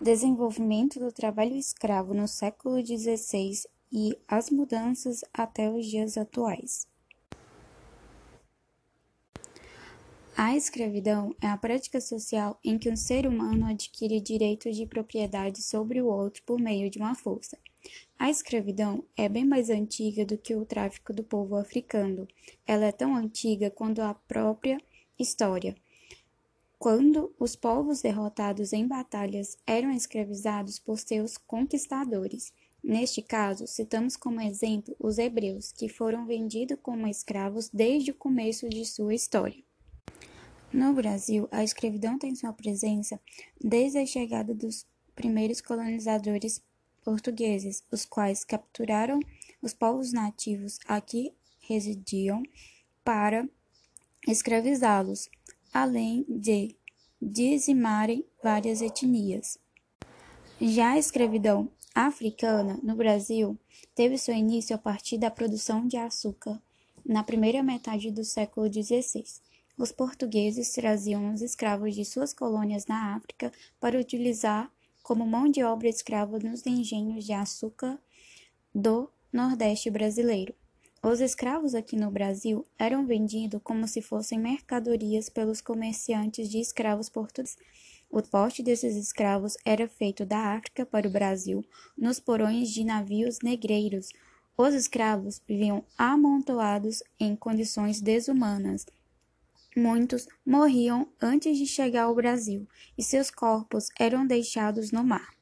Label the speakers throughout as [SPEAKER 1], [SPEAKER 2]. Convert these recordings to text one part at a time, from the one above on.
[SPEAKER 1] desenvolvimento do trabalho escravo no século XVI e as mudanças até os dias atuais. A escravidão é a prática social em que um ser humano adquire direito de propriedade sobre o outro por meio de uma força. A escravidão é bem mais antiga do que o tráfico do povo africano. Ela é tão antiga quanto a própria história. Quando os povos derrotados em batalhas eram escravizados por seus conquistadores. Neste caso, citamos como exemplo os hebreus, que foram vendidos como escravos desde o começo de sua história. No Brasil, a escravidão tem sua presença desde a chegada dos primeiros colonizadores portugueses, os quais capturaram os povos nativos aqui residiam para escravizá-los, além de dizimarem várias etnias. Já a escravidão africana no Brasil teve seu início a partir da produção de açúcar na primeira metade do século XVI. Os portugueses traziam os escravos de suas colônias na África para utilizar como mão de obra escrava nos engenhos de açúcar do Nordeste brasileiro. Os escravos aqui no Brasil eram vendidos como se fossem mercadorias pelos comerciantes de escravos portugueses. O porte desses escravos era feito da África para o Brasil, nos porões de navios negreiros. Os escravos viviam amontoados em condições desumanas Muitos morriam antes de chegar ao Brasil e seus corpos eram deixados no mar.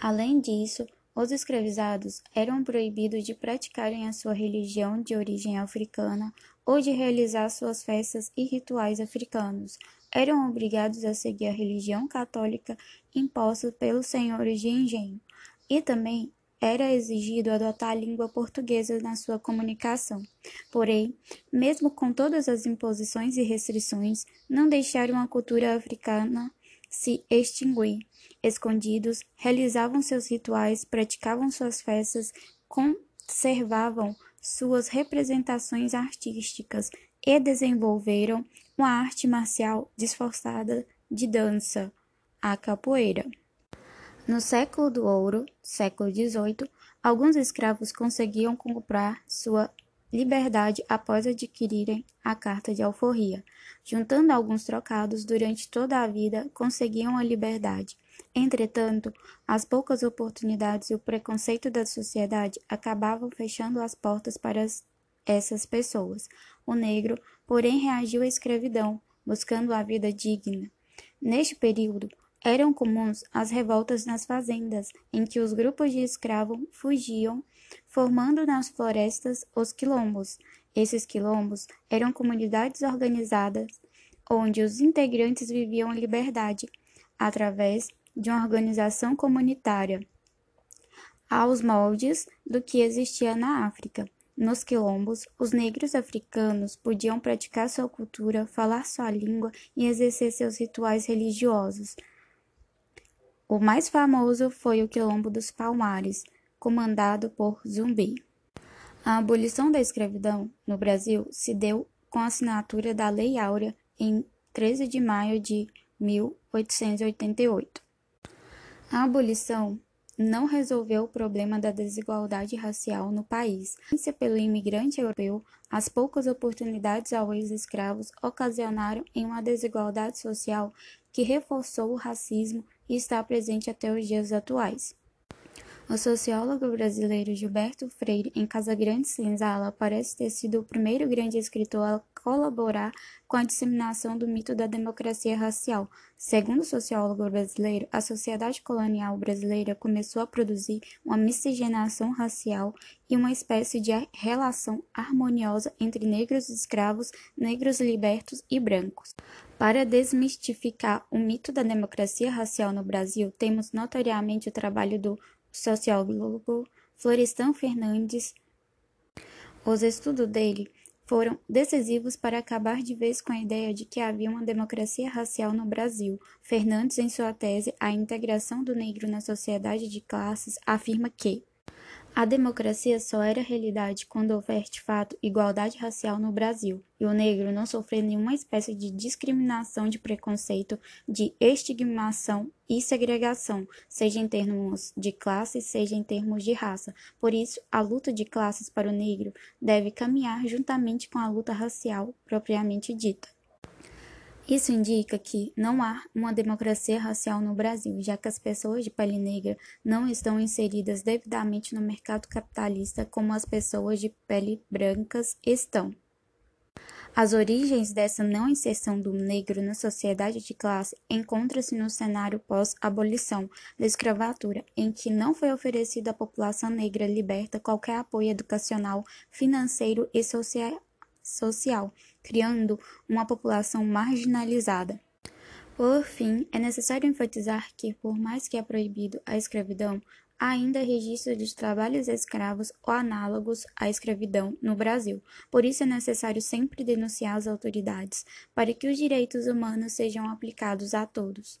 [SPEAKER 1] Além disso, os escravizados eram proibidos de praticarem a sua religião de origem africana ou de realizar suas festas e rituais africanos. Eram obrigados a seguir a religião católica imposta pelos senhores de engenho e também era exigido adotar a língua portuguesa na sua comunicação. Porém, mesmo com todas as imposições e restrições, não deixaram a cultura africana se extinguir. Escondidos, realizavam seus rituais, praticavam suas festas, conservavam suas representações artísticas e desenvolveram uma arte marcial disfarçada de dança, a capoeira. No século do ouro, século XVIII, alguns escravos conseguiam comprar sua liberdade após adquirirem a carta de alforria. Juntando alguns trocados durante toda a vida, conseguiam a liberdade. Entretanto, as poucas oportunidades e o preconceito da sociedade acabavam fechando as portas para essas pessoas. O negro, porém, reagiu à escravidão, buscando a vida digna. Neste período, eram comuns as revoltas nas fazendas, em que os grupos de escravos fugiam, formando nas florestas os quilombos. Esses quilombos eram comunidades organizadas onde os integrantes viviam em liberdade, através de uma organização comunitária, aos moldes do que existia na África. Nos quilombos, os negros africanos podiam praticar sua cultura, falar sua língua e exercer seus rituais religiosos. O mais famoso foi o Quilombo dos Palmares, comandado por Zumbi. A abolição da escravidão no Brasil se deu com a assinatura da Lei Áurea em 13 de maio de 1888. A abolição não resolveu o problema da desigualdade racial no país. Pelo imigrante europeu, as poucas oportunidades aos ex-escravos ocasionaram em uma desigualdade social que reforçou o racismo e está presente até os dias atuais. O sociólogo brasileiro Gilberto Freire, em Casagrande Senzala, parece ter sido o primeiro grande escritor a colaborar com a disseminação do mito da democracia racial. Segundo o sociólogo brasileiro, a sociedade colonial brasileira começou a produzir uma miscigenação racial e uma espécie de relação harmoniosa entre negros escravos, negros libertos e brancos. Para desmistificar o mito da democracia racial no Brasil, temos notoriamente o trabalho do sociólogo Florestan Fernandes. Os estudos dele foram decisivos para acabar de vez com a ideia de que havia uma democracia racial no Brasil. Fernandes, em sua tese A Integração do Negro na Sociedade de Classes, afirma que A democracia só era realidade quando houver de fato igualdade racial no Brasil e o negro não sofrer nenhuma espécie de discriminação, de preconceito, de estigmação e segregação, seja em termos de classe, seja em termos de raça. Por isso, a luta de classes para o negro deve caminhar juntamente com a luta racial propriamente dita. Isso indica que não há uma democracia racial no Brasil, já que as pessoas de pele negra não estão inseridas devidamente no mercado capitalista como as pessoas de pele brancas estão. As origens dessa não inserção do negro na sociedade de classe encontram-se no cenário pós-abolição da escravatura, em que não foi oferecido à população negra liberta qualquer apoio educacional, financeiro e social social, criando uma população marginalizada. Por fim, é necessário enfatizar que, por mais que é proibido a escravidão, há ainda registro de trabalhos escravos ou análogos à escravidão no Brasil. Por isso é necessário sempre denunciar as autoridades, para que os direitos humanos sejam aplicados a todos.